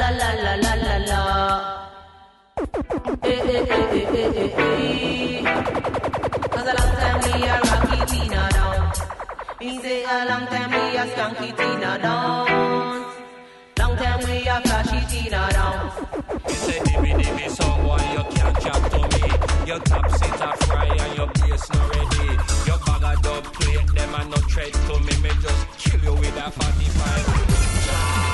la la la la la la. Eh eh eh eh eh eh eh. Cause a long time we a rocky Tina down. Me say a long time we a skunky Tina down. Long time we a flashy Tina down. You say dimmy dimmy someone you can't chat to me. Your top sit a fry and your bass not ready. Your bag of dub plate them and no tread to me. Me just kill you with a 45.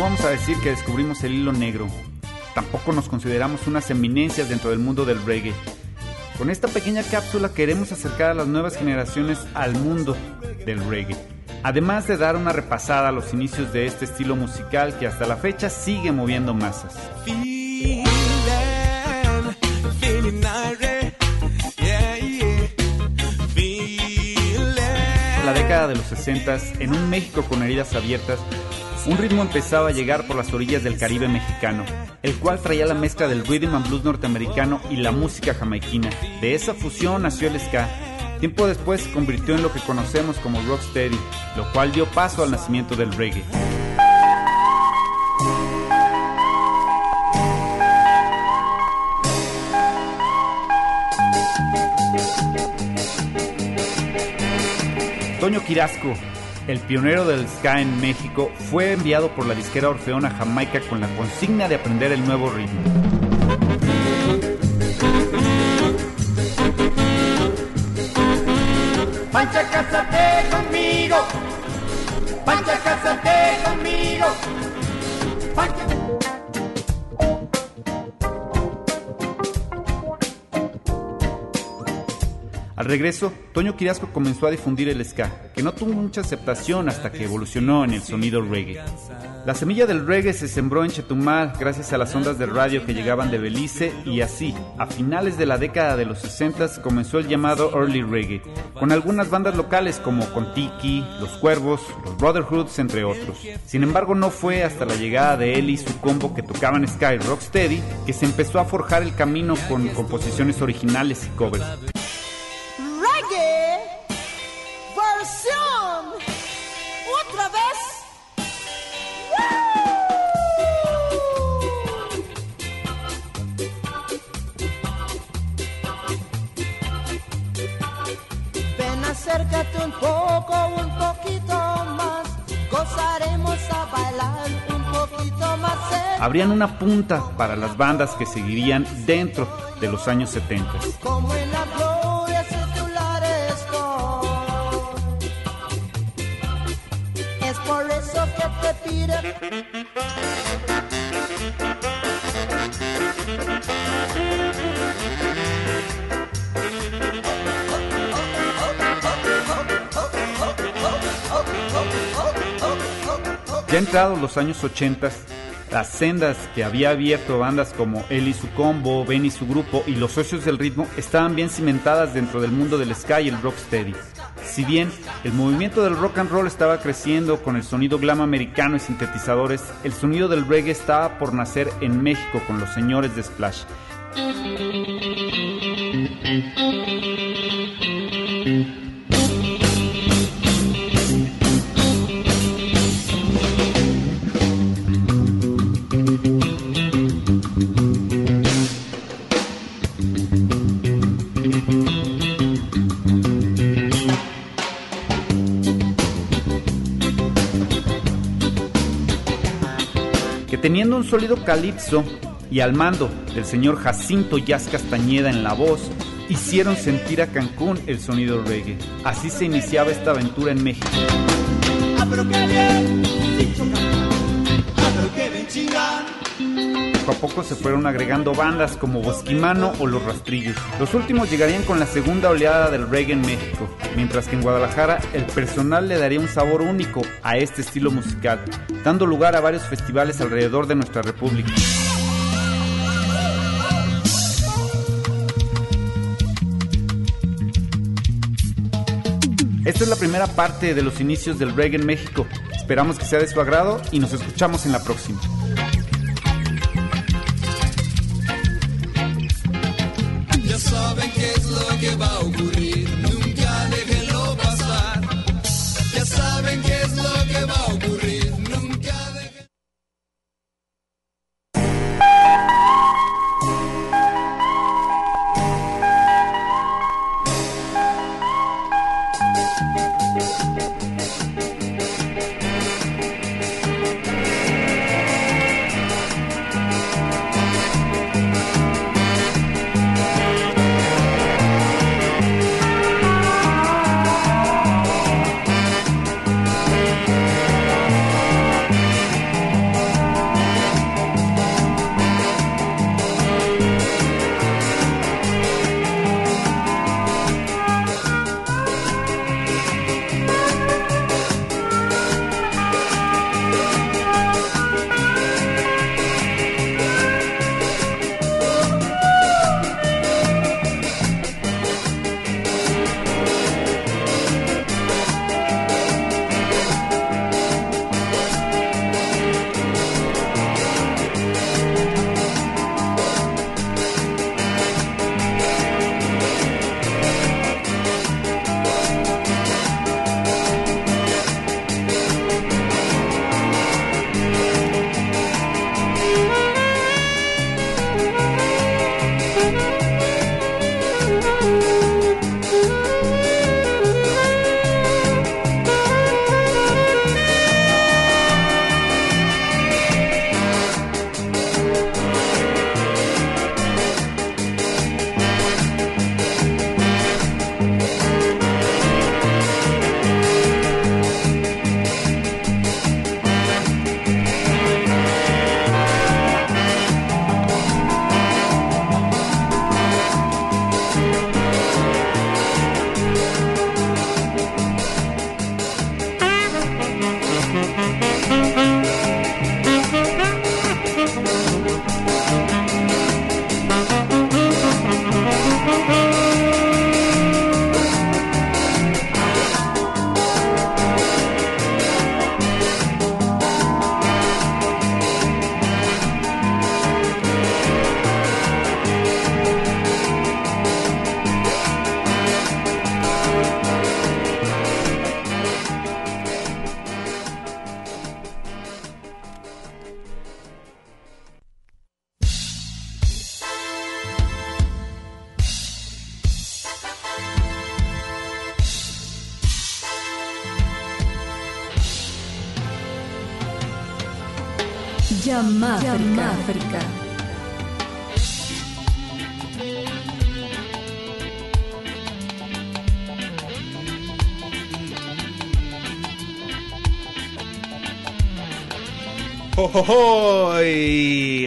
No vamos a decir que descubrimos el hilo negro. Tampoco nos consideramos unas eminencias dentro del mundo del reggae. Con esta pequeña cápsula queremos acercar a las nuevas generaciones al mundo del reggae. Además de dar una repasada a los inicios de este estilo musical que hasta la fecha sigue moviendo masas. La década de los 60, en un México con heridas abiertas, un ritmo empezaba a llegar por las orillas del Caribe mexicano, el cual traía la mezcla del rhythm and blues norteamericano y la música jamaiquina. De esa fusión nació el ska. Tiempo después se convirtió en lo que conocemos como rocksteady, lo cual dio paso al nacimiento del reggae. Toño Quirasco, el pionero del ska en México, fue enviado por la disquera Orfeón a Jamaica con la consigna de aprender el nuevo ritmo. Regreso, Toño Quirasco comenzó a difundir el ska, que no tuvo mucha aceptación hasta que evolucionó en el sonido reggae. La semilla del reggae se sembró en Chetumal gracias a las ondas de radio que llegaban de Belice y así, a finales de la década de los 60 comenzó el llamado early reggae, con algunas bandas locales como Contiki, Los Cuervos, Los Brotherhoods, entre otros. Sin embargo, no fue hasta la llegada de él y su combo que tocaban ska y rocksteady que se empezó a forjar el camino con composiciones originales y covers. Acércate un poco, un poquito más. Gozaremos a bailar un poquito más. Abrían una punta para las bandas que seguirían dentro de los años 70. Como en la gloria secular estoy. Es por eso que te pido. Ya entrados los años 80, las sendas que había abierto bandas como él y su combo, Ben y su grupo y los socios del ritmo estaban bien cimentadas dentro del mundo del ska y el rocksteady. Si bien el movimiento del rock and roll estaba creciendo con el sonido glam americano y sintetizadores, el sonido del reggae estaba por nacer en México con los señores de Splash. Teniendo un sólido calipso y al mando del señor Jacinto Yaz Castañeda en la voz, hicieron sentir a Cancún el sonido reggae. Así se iniciaba esta aventura en México. Poco a poco se fueron agregando bandas como Bosquimano o Los Rastrillos. Los últimos llegarían con la segunda oleada del reggae en México, mientras que en Guadalajara el personal le daría un sabor único a este estilo musical, dando lugar a varios festivales alrededor de nuestra república. Esta es la primera parte de los inicios del reggae en México. Esperamos que sea de su agrado y nos escuchamos en la próxima.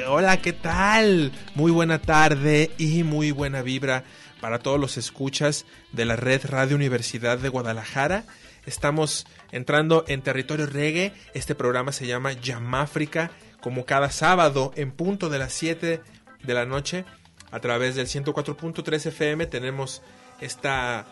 Hola, ¿qué tal? Muy buena tarde y muy buena vibra para todos los escuchas de la red Radio Universidad de Guadalajara. Estamos entrando en territorio reggae. Este programa se llama Yamáfrica, como cada sábado en punto de las 7 de la noche a través del 104.3 FM tenemos esta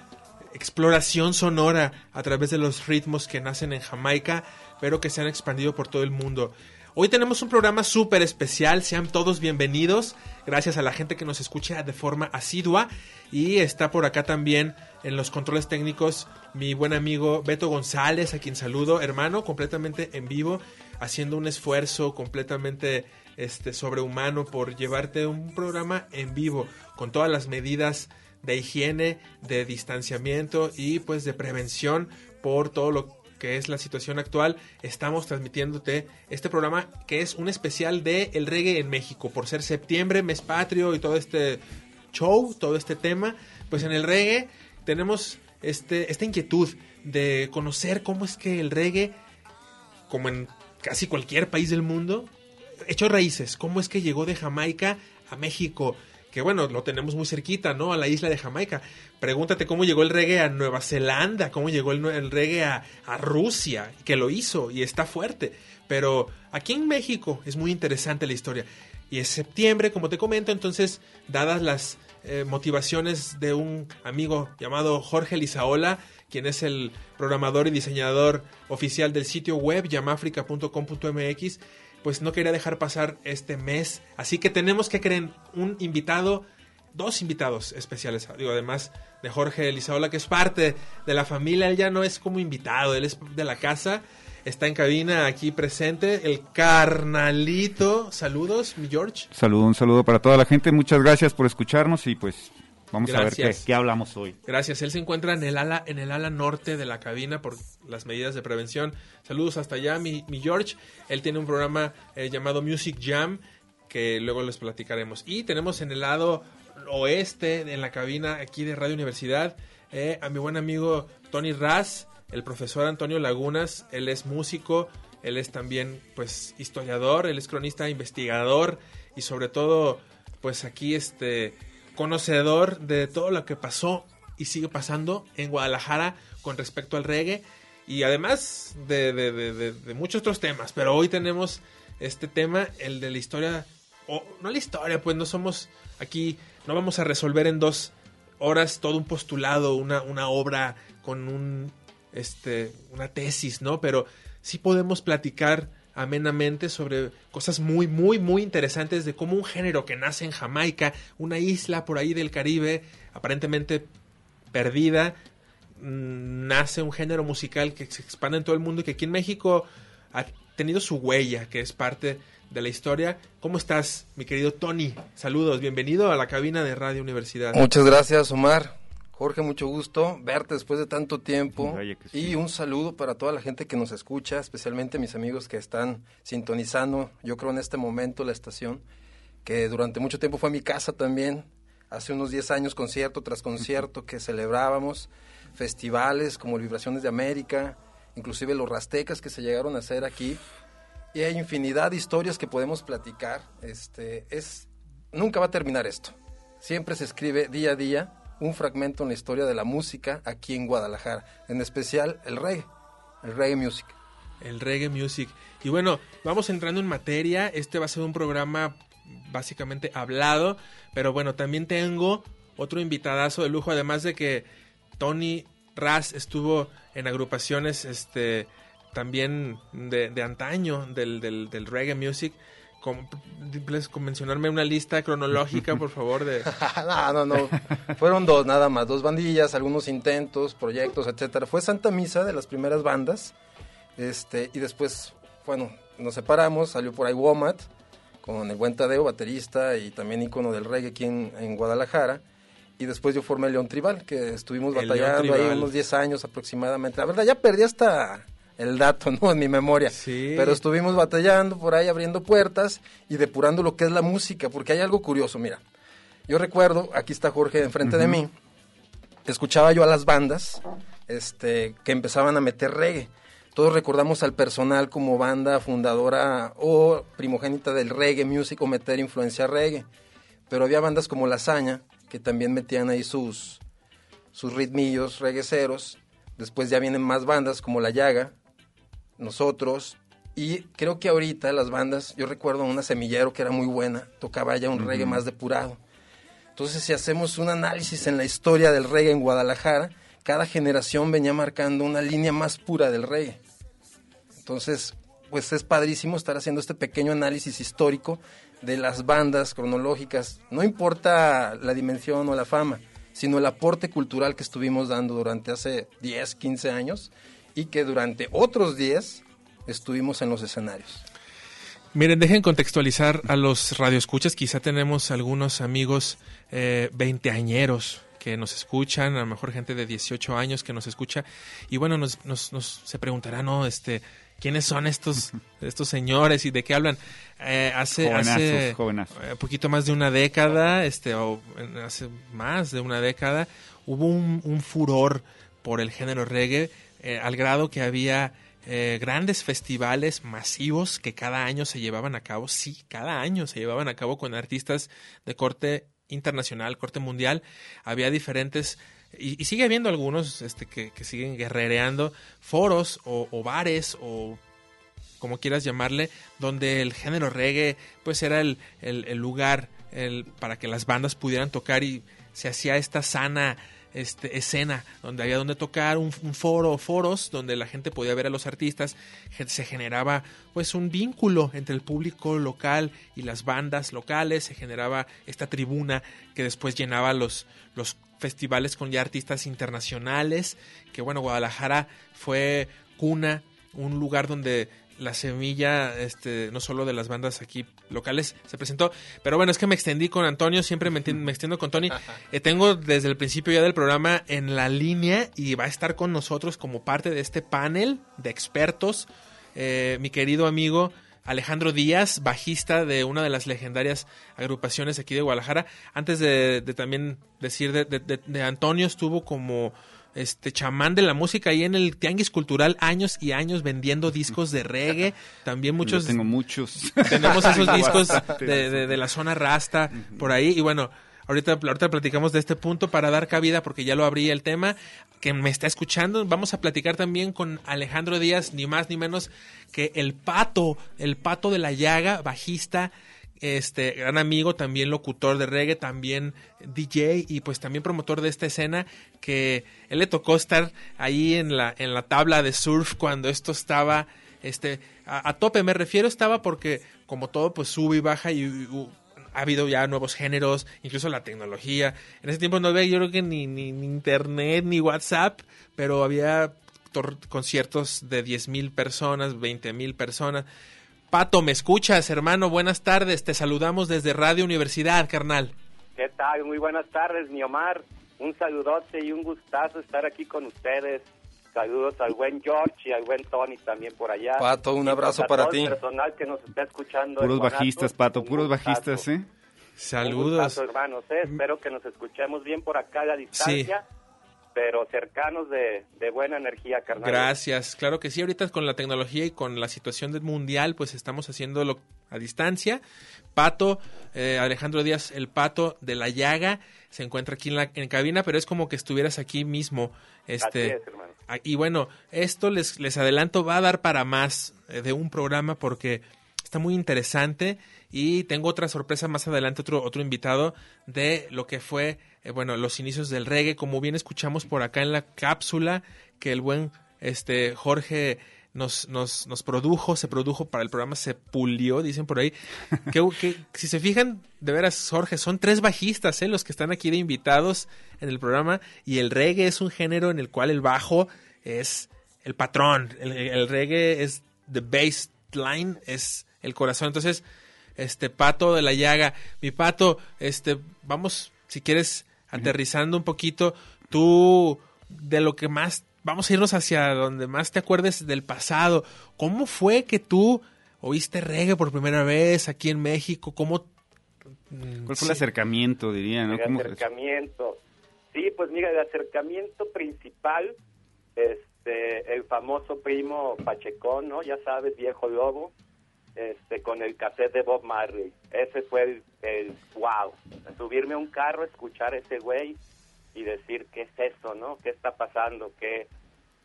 exploración sonora a través de los ritmos que nacen en Jamaica, pero que se han expandido por todo el mundo. Hoy tenemos un programa súper especial, sean todos bienvenidos, gracias a la gente que nos escucha de forma asidua. Y está por acá también en los controles técnicos mi buen amigo Beto González, a quien saludo, hermano, completamente en vivo, haciendo un esfuerzo completamente este, sobrehumano por llevarte un programa en vivo con todas las medidas de higiene, de distanciamiento y pues de prevención por todo lo que es la situación actual, estamos transmitiéndote este programa que es un especial de el reggae en México, por ser septiembre, mes patrio y todo este show, todo este tema, pues en el reggae tenemos este, esta inquietud de conocer cómo es que el reggae, como en casi cualquier país del mundo, echó raíces. ¿Cómo es que llegó de Jamaica a México? Que bueno, lo tenemos muy cerquita, ¿no? A la isla de Jamaica. Pregúntate cómo llegó el reggae a Nueva Zelanda, cómo llegó el, reggae a, a Rusia, que lo hizo y está fuerte. Pero aquí en México es muy interesante la historia. Y es septiembre, como te comento, entonces, dadas las eh, motivaciones de un amigo llamado Jorge Lizaola, quien es el programador y diseñador oficial del sitio web llamafrica.com.mx, pues no quería dejar pasar este mes. Así que tenemos que creer un invitado, dos invitados especiales, digo, además de Jorge Lizaola, que es parte de la familia, él ya no es como invitado, él es de la casa. Está en cabina aquí presente el carnalito. Saludos, mi George. Saludo, un saludo para toda la gente. Muchas gracias por escucharnos y pues vamos a ver qué, Gracias. qué hablamos hoy. Gracias. Él se encuentra en el ala, en el ala norte de la cabina por las medidas de prevención. Saludos hasta allá, mi, mi George. Él tiene un programa eh, llamado Music Jam que luego les platicaremos. Y tenemos en el lado oeste, en la cabina aquí de Radio Universidad, eh, a mi buen amigo Tony Raz, el profesor Antonio Lagunas. Él es músico, él es también pues historiador, él es cronista, investigador y sobre todo pues aquí este conocedor de todo lo que pasó y sigue pasando en Guadalajara con respecto al reggae y además de, de- muchos otros temas. Pero hoy tenemos este tema, el de la historia, o no la historia, pues no somos aquí, no vamos a resolver en dos horas todo un postulado, una, una obra con un, este, una tesis, ¿no? Pero sí podemos platicar amenamente sobre cosas muy, muy, muy interesantes de cómo un género que nace en Jamaica, una isla por ahí del Caribe, aparentemente perdida, mm, nace un género musical que se expande en todo el mundo y que aquí en México ha tenido su huella, que es parte de la historia. ¿Cómo estás, mi querido Tony? Saludos, bienvenido a la cabina de Radio Universidad. Muchas gracias, Omar. Jorge, mucho gusto verte después de tanto tiempo. Sí. Y un saludo para toda la gente que nos escucha, especialmente mis amigos que están sintonizando, yo creo en este momento, la estación, que durante mucho tiempo fue mi casa también. Hace unos 10 años, concierto tras concierto, que celebrábamos festivales como el Vibraciones de América, inclusive los Rastecas que se llegaron a hacer aquí. Y hay infinidad de historias que podemos platicar. Este, es, nunca va a terminar esto. Siempre se escribe día a día un fragmento en la historia de la música aquí en Guadalajara, en especial el reggae, el reggae music. el reggae music. Y bueno, vamos entrando en materia. Este va a ser un programa básicamente hablado, pero bueno, también tengo otro invitadazo de lujo, además de que Tony Raz estuvo en agrupaciones este también de, antaño del, del reggae music. Com- ¿Puedes mencionarme una lista cronológica, por favor, de... no, no, no. Fueron dos nada más, dos bandillas, algunos intentos, proyectos, etcétera. Fue Santa Misa de las primeras bandas. Este, y después, bueno, nos separamos, salió por ahí Womat con el buen Tadeo, baterista y también ícono del reggae aquí en, en Guadalajara. Y después yo formé León Tribal, que estuvimos El batallando ahí unos 10 años aproximadamente. La verdad, ya perdí hasta el dato, ¿no? En mi memoria. Sí. Pero estuvimos batallando por ahí, abriendo puertas y depurando lo que es la música, porque hay algo curioso, mira. Yo recuerdo, aquí está Jorge enfrente de mí, escuchaba yo a las bandas este, que empezaban a meter reggae. Todos recordamos al personal como banda fundadora o primogénita del reggae music o meter influencia reggae. Pero había bandas como La Hazaña que también metían ahí sus, sus ritmillos regueceros. Después ya vienen más bandas como La Llaga, nosotros. Y creo que ahorita las bandas, yo recuerdo una semillero que era muy buena, tocaba ya un reggae más depurado. Entonces, si hacemos un análisis en la historia del reggae en Guadalajara, cada generación venía marcando una línea más pura del reggae. Entonces, pues es padrísimo estar haciendo este pequeño análisis histórico de las bandas cronológicas. No importa la dimensión o la fama, sino el aporte cultural que estuvimos dando durante hace 10, 15 años y que durante otros 10 estuvimos en los escenarios. Miren, dejen contextualizar a los radioescuchas. Quizá tenemos algunos amigos eh, veinteañeros que nos escuchan, a lo mejor gente de 18 años que nos escucha. Y bueno, nos, nos, nos se preguntará, ¿no? Este, ¿Quiénes son estos, estos señores y de qué hablan? Eh, hace Jovenazos, hace jovenazos. eh, poquito más de una década, este, o en- hace más de una década, hubo un, un furor por el género reggae, eh, al grado que había eh, grandes festivales masivos que cada año se llevaban a cabo, sí, cada año se llevaban a cabo con artistas de corte internacional, corte mundial. Había diferentes, y, sigue habiendo algunos este, que, siguen guerrereando, foros o, o bares o como quieras llamarle, donde el género reggae pues era el, el- el lugar el, para que las bandas pudieran tocar y se hacía esta sana este, escena donde había donde tocar un, un foro foros donde la gente podía ver a los artistas se generaba pues un vínculo entre el público local y las bandas locales se generaba esta tribuna que después llenaba los los festivales con ya artistas internacionales que bueno Guadalajara fue cuna un lugar donde la semilla, este, no solo de las bandas aquí locales, se presentó. Pero bueno, es que me extendí con Antonio, siempre me, me extiendo con Tony. Eh, tengo desde el principio ya del programa en la línea y va a estar con nosotros como parte de este panel de expertos, eh, mi querido amigo Alejandro Díaz, bajista de una de las legendarias agrupaciones aquí de Guadalajara. Antes de, de también decir de, de- de- de Antonio, estuvo como este chamán de la música ahí en el Tianguis Cultural años y años vendiendo discos de reggae. También muchos Yo tengo muchos. tenemos esos discos de- de la zona rasta por ahí y bueno ahorita ahorita platicamos de este punto para dar cabida porque ya lo abrí el tema que me está escuchando vamos a platicar también con Alejandro Díaz ni más ni menos que el pato el pato de la llaga bajista este gran amigo, también locutor de reggae, también DJ y pues también promotor de esta escena que él le tocó estar ahí en la en la tabla de surf cuando esto estaba este a, tope me refiero estaba porque como todo pues sube y baja y, y, ha habido ya nuevos géneros, incluso la tecnología. En ese tiempo no había yo creo que ni, ni, ni internet ni WhatsApp, pero había conciertos de 10 mil personas, 20 mil personas. Pato, ¿me escuchas, hermano? Buenas tardes. Te saludamos desde Radio Universidad, carnal. ¿Qué tal? Muy buenas tardes, mi Omar. Un saludote y un gustazo estar aquí con ustedes. Saludos al buen George y al buen Tony también por allá. Pato, un Y abrazo pues a para ti. personal que nos está escuchando. Puros bajistas, Pato, un puros gustazo. bajistas, ¿eh? Un Saludos. gustazo, hermanos. ¿eh? Espero que nos escuchemos bien por acá a la distancia, pero cercanos de, de buena energía, carnal. Gracias, claro que sí, ahorita con la tecnología y con la situación del mundial, pues estamos haciéndolo a distancia. Pato, eh, Alejandro Díaz, el pato de la llaga, se encuentra aquí en la en cabina, pero es como que estuvieras aquí mismo. Este, Así es, hermano. Ah, Y bueno, esto les, les adelanto, va a dar para más eh, de un programa porque está muy interesante y tengo otra sorpresa más adelante, otro, otro invitado de lo que fue, eh, bueno, los inicios del reggae, como bien escuchamos por acá en la cápsula que el buen este Jorge nos, nos, nos produjo, se produjo para el programa, se pulió, dicen por ahí. Que, si se fijan, de veras, Jorge, son tres bajistas, ¿eh? los que están aquí de invitados en el programa, y el reggae es un género en el cual el bajo es el patrón, el, el reggae es the bass line, es el corazón. Entonces, este pato de la llaga, mi pato, este, vamos, si quieres, aterrizando un poquito, tú de lo que más vamos a irnos hacia donde más te acuerdes del pasado. ¿Cómo fue que tú oíste reggae por primera vez aquí en México? ¿Cómo mm, ¿Cuál fue sí. el acercamiento, diría? ¿no? El ¿Cómo- acercamiento. Sí, pues mira, el acercamiento principal, este, el famoso primo Pachecón, ¿no? Ya sabes, viejo lobo, este, con el cassette de Bob Marley. Ese fue el, el wow. Subirme a un carro, escuchar a ese güey y decir, ¿qué es eso, no? ¿Qué está pasando? ¿Qué,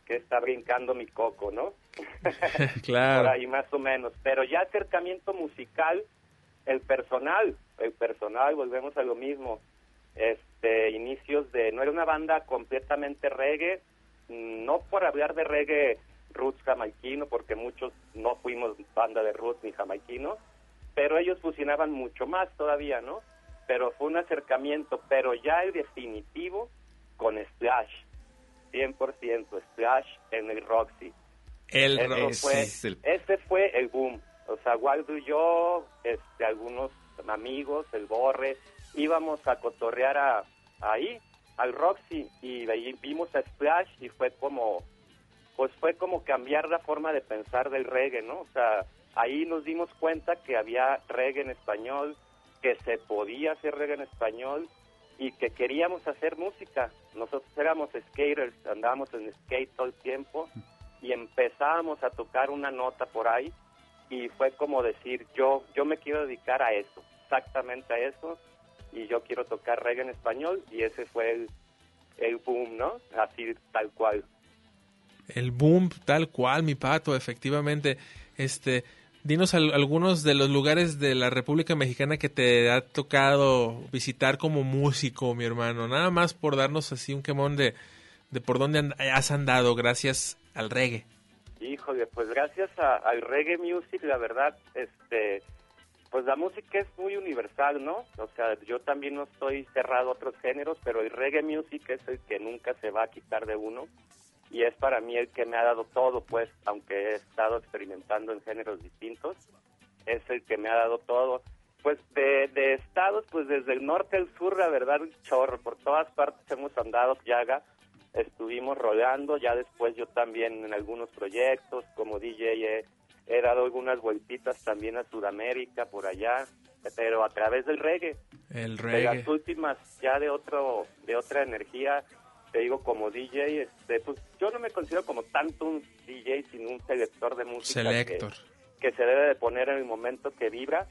qué está brincando mi coco, no? Claro. por ahí más o menos. Pero ya acercamiento musical, el personal, el personal, volvemos a lo mismo. Este, inicios de, no era una banda completamente reggae, no por hablar de reggae roots jamaiquino, porque muchos no fuimos banda de roots ni jamaiquinos, pero ellos fusionaban mucho más todavía, ¿no? Pero fue un acercamiento, pero ya el definitivo con Splash, 100% Splash en el Roxy. El rock. fue, es el- Ese fue el boom. O sea, Waldo y yo, este, algunos amigos, el Borre, íbamos a cotorrear a, ahí, al Roxy, y ahí vimos a Splash y fue como, pues fue como cambiar la forma de pensar del reggae, ¿no? O sea, ahí nos dimos cuenta que había reggae en español, que se podía hacer reggae en español y que queríamos hacer música. Nosotros éramos skaters, andábamos en skate todo el tiempo y empezábamos a tocar una nota por ahí y fue como decir, yo, yo me quiero dedicar a eso, exactamente a eso, y yo quiero tocar reggae en español y ese fue el, el boom, ¿no? Así tal cual. El boom, tal cual, mi pato, efectivamente. Este, dinos al- algunos de los lugares de la República Mexicana que te ha tocado visitar como músico, mi hermano. Nada más por darnos así un quemón de, de por dónde has andado gracias al reggae. Híjole, pues gracias al reggae music, la verdad, este, pues la música es muy universal, ¿no? O sea, yo también no estoy cerrado a otros géneros, pero el reggae music es el que nunca se va a quitar de uno y es para mí el que me ha dado todo, pues, aunque he estado experimentando en géneros distintos, es el que me ha dado todo. Pues de, de estados, pues desde el norte al sur, la verdad, un chorro, por todas partes hemos andado, Yaga, estuvimos rodeando, ya después yo también en algunos proyectos, como DJ he, he dado algunas vueltitas también a Sudamérica, por allá, pero a través del reggae. El De reggae. las últimas, ya de otro, de otra energía, te digo como DJ, este, pues yo no me considero como tanto un DJ, sino un selector de música que- Selector. que se debe de poner en el momento que vibra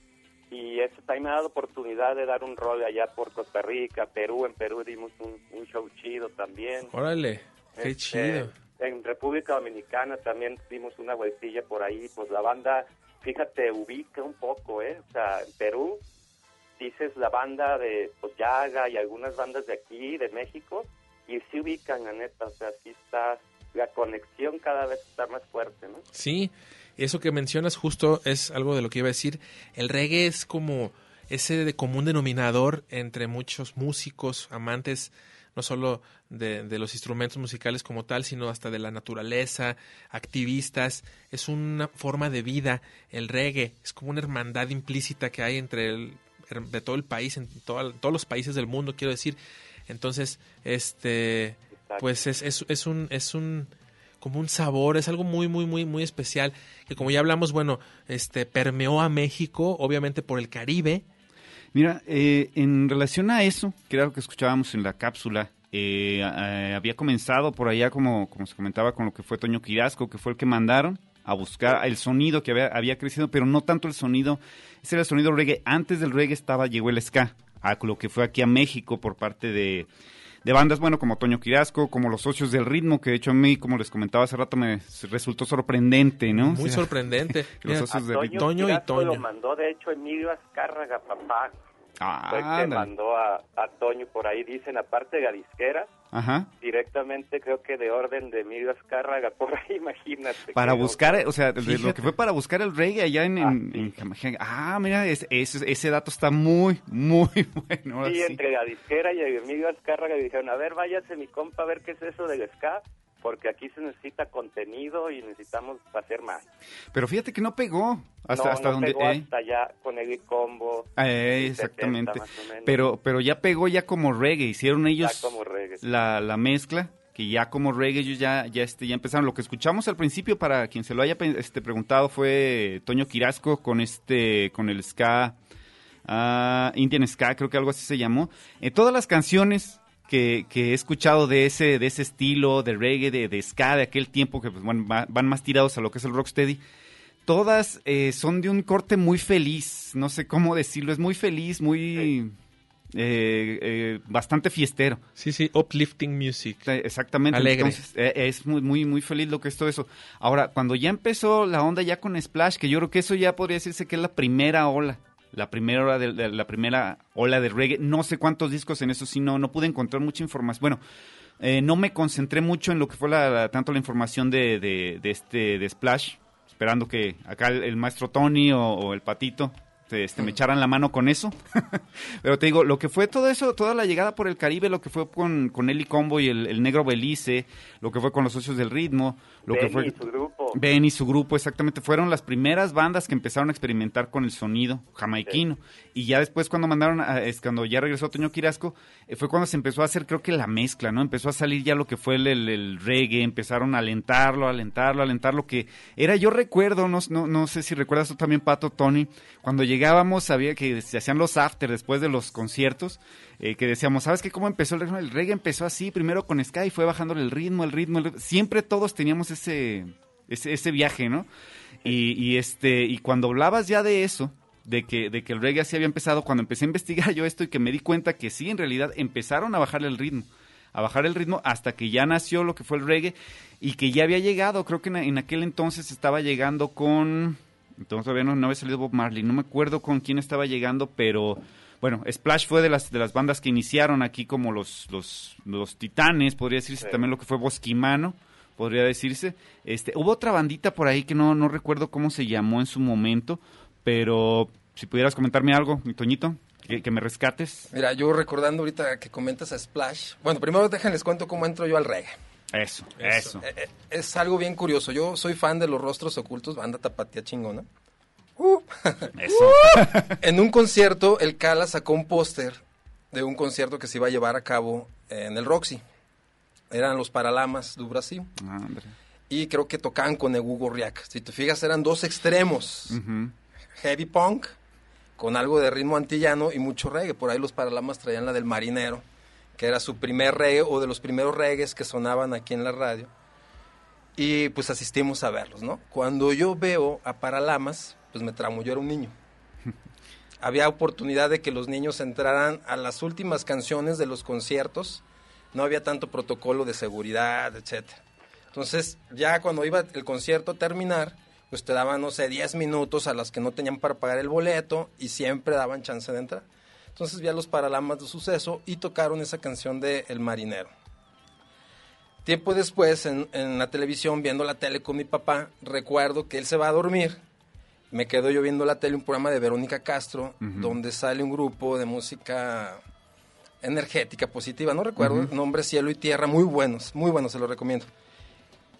y eso también me ha dado oportunidad de dar un rol allá por Costa Rica, Perú, en Perú dimos un, un show chido también. Órale, qué Este, chido. En República Dominicana también dimos una vueltilla por ahí, pues la banda, fíjate, ubica un poco, ¿eh? O sea, en Perú dices la banda de pues Yaga y algunas bandas de aquí, de México, y sí ubican, la neta, o sea, sí está, la conexión cada vez está más fuerte, ¿no? Sí, eso que mencionas justo es algo de lo que iba a decir. El reggae es como ese de común denominador entre muchos músicos, amantes no solo de, de los instrumentos musicales como tal, sino hasta de la naturaleza, activistas. Es una forma de vida. El reggae es como una hermandad implícita que hay entre el, de todo el país, en toda- todos los países del mundo, quiero decir. Entonces, este, pues es, es, es un, es un, como un sabor, es algo muy, muy, muy, muy especial, que como ya hablamos, bueno, este, permeó a México, obviamente por el Caribe, Mira, eh, en relación a eso, que era lo que escuchábamos en la cápsula, eh, eh, había comenzado por allá, como, como se comentaba, con lo que fue Toño Quirasco, que fue el que mandaron a buscar el sonido que había, había crecido, pero no tanto el sonido, ese era el sonido reggae. Antes del reggae estaba, llegó el ska, a lo que fue aquí a México por parte de, de bandas, bueno, como Toño Quirasco, como los socios del ritmo, que de hecho a mí, como les comentaba hace rato, me resultó sorprendente, ¿no? muy O sea, sorprendente. los socios del Toño, ritmo. Toño y Toño. lo mandó, de hecho, Emilio Azcárraga, papá. Ah, Fue que mandó a, a Toño por ahí, dicen, aparte de la disquera, Ajá. directamente creo que de orden de Emilio Azcárraga, por ahí, imagínate. Para no- buscar, o sea, de lo que fue para buscar el reggae allá en, en- en Jamaica. Ah, mira, es- es- ese dato está muy, muy bueno. Sí, sí. entre la disquera y Emilio Azcárraga dijeron, a ver, váyase mi compa a ver qué es eso del ska, porque aquí se necesita contenido y necesitamos hacer más. Pero fíjate que no pegó hasta, no, hasta no donde... pegó eh, hasta allá con el combo. eh, 70 exactamente. Pero, pero ya pegó ya como reggae. Hicieron ellos Ya como reggae. la, la mezcla que ya como reggae ellos ya, ya, este, ya empezaron. Lo que escuchamos al principio, para quien se lo haya este, preguntado, fue Toño Quirasco con este, con el ska, ah, Indian Ska, creo que algo así se llamó. En todas las canciones que, que he escuchado de ese, de ese estilo, de reggae, de, de ska, de aquel tiempo, que pues, van más tirados a lo que es el rocksteady, todas eh, son de un corte muy feliz, no sé cómo decirlo, es muy feliz, muy... eh, eh, bastante fiestero. Sí, sí, uplifting music. Exactamente. Alegre. Entonces, eh, es muy, muy, muy feliz lo que es todo eso. Ahora, cuando ya empezó la onda ya con Splash, que yo creo que eso ya podría decirse que es la primera ola. La primera ola de, de- la primera ola de reggae. No sé cuántos discos en eso, sí, no, no pude encontrar mucha información. Bueno, eh, no me concentré mucho en lo que fue la, la- tanto la información de, de, de este de Splash, esperando que acá el, el maestro Tony o, o el patito este, este, me echaran la mano con eso. Pero te digo, lo que fue todo eso, toda la llegada por el Caribe, lo que fue con, con Eli Combo y el, el Negro Belice, lo que fue con los socios del ritmo, lo que Benny fue... y su grupo. Ben y su grupo, exactamente, fueron las primeras bandas que empezaron a experimentar con el sonido jamaiquino. Y ya después cuando mandaron, a- es cuando ya regresó Toño Quirasco, eh, fue cuando se empezó a hacer, creo que la mezcla, ¿no? Empezó a salir ya lo que fue el, el- el reggae, empezaron a alentarlo, alentarlo, alentarlo, que era, yo recuerdo, no, no, no sé si recuerdas tú también, Pato, Tony, cuando llegábamos, había que se hacían los after después de los conciertos, eh, que decíamos, ¿sabes qué? ¿Cómo empezó el reggae? El reggae empezó así, primero con Sky, fue bajándole el ritmo, el ritmo, el ritmo. siempre todos teníamos ese, ese, ese viaje, ¿no? Y, y este, y cuando hablabas ya de eso, de que, de que el reggae así había empezado, cuando empecé a investigar yo esto y que me di cuenta que sí, en realidad empezaron a bajarle el ritmo, a bajar el ritmo hasta que ya nació lo que fue el reggae y que ya había llegado, creo que en, en aquel entonces estaba llegando con, entonces todavía no, no había salido Bob Marley, no me acuerdo con quién estaba llegando, pero bueno, Splash fue de las, de las bandas que iniciaron aquí como los, los, los titanes, podría decirse también lo que fue Bosquimano, podría decirse. Este, hubo otra bandita por ahí que no, no recuerdo cómo se llamó en su momento, pero si pudieras comentarme algo, mi Toñito, que, que me rescates. Mira, yo recordando ahorita que comentas a Splash. Bueno, primero déjenles cuento cómo entro yo al reggae. Eso, eso. Eh, eh, es algo bien curioso. Yo soy fan de los rostros ocultos, banda tapatía chingona. Uh. Eso. en un concierto, el Cala sacó un póster de un concierto que se iba a llevar a cabo en el Roxy. Eran los Paralamas do Brasil. Ah. Y creo que tocaban con Egu Gorriak. Si te fijas, eran dos extremos. Heavy punk, con algo de ritmo antillano y mucho reggae. Por ahí los Paralamas traían la del Marinero, que era su primer reggae o de los primeros reggaes que sonaban aquí en la radio. Y pues asistimos a verlos, ¿no? Cuando yo veo a Paralamas, pues me tramo, yo era un niño. Había oportunidad de que los niños entraran a las últimas canciones de los conciertos. No había tanto protocolo de seguridad, etcétera. Entonces, ya cuando iba el concierto a terminar, pues te daban, no sé, 10 minutos a las que no tenían para pagar el boleto y siempre daban chance de entrar. Entonces vi a los Paralamas de suceso y tocaron esa canción de El Marinero. Tiempo después, en, en la televisión, viendo la tele con mi papá, recuerdo que él se va a dormir. Me quedo yo viendo la tele, un programa de Verónica Castro, donde sale un grupo de música energética, positiva. No recuerdo el nombre, Cielo y Tierra, muy buenos, muy buenos, se los recomiendo.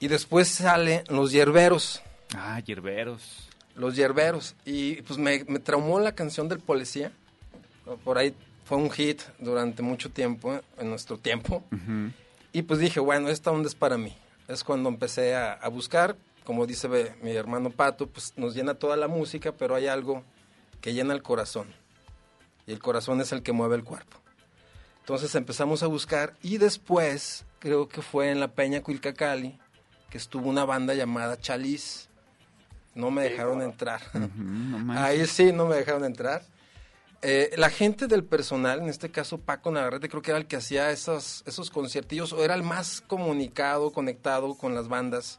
Y después sale Los Hierberos, Ah, hierberos. Los Hierberos. Y pues me, me traumó la canción del policía. Por ahí fue un hit durante mucho tiempo, en nuestro tiempo. Ujú. Y pues dije, bueno, esta onda es para mí. Es cuando empecé a, a buscar, como dice mi hermano Pato, pues nos llena toda la música, pero hay algo que llena el corazón. Y el corazón es el que mueve el cuerpo. Entonces empezamos a buscar y después, creo que fue en la Peña Cuilcacali, que estuvo una banda llamada Chaliz. No me dejaron entrar. No. Ahí sí, no me dejaron entrar. Eh, la gente del personal, en este caso Paco Navarrete, creo que era el que hacía esos, esos conciertillos, o era el más comunicado, conectado con las bandas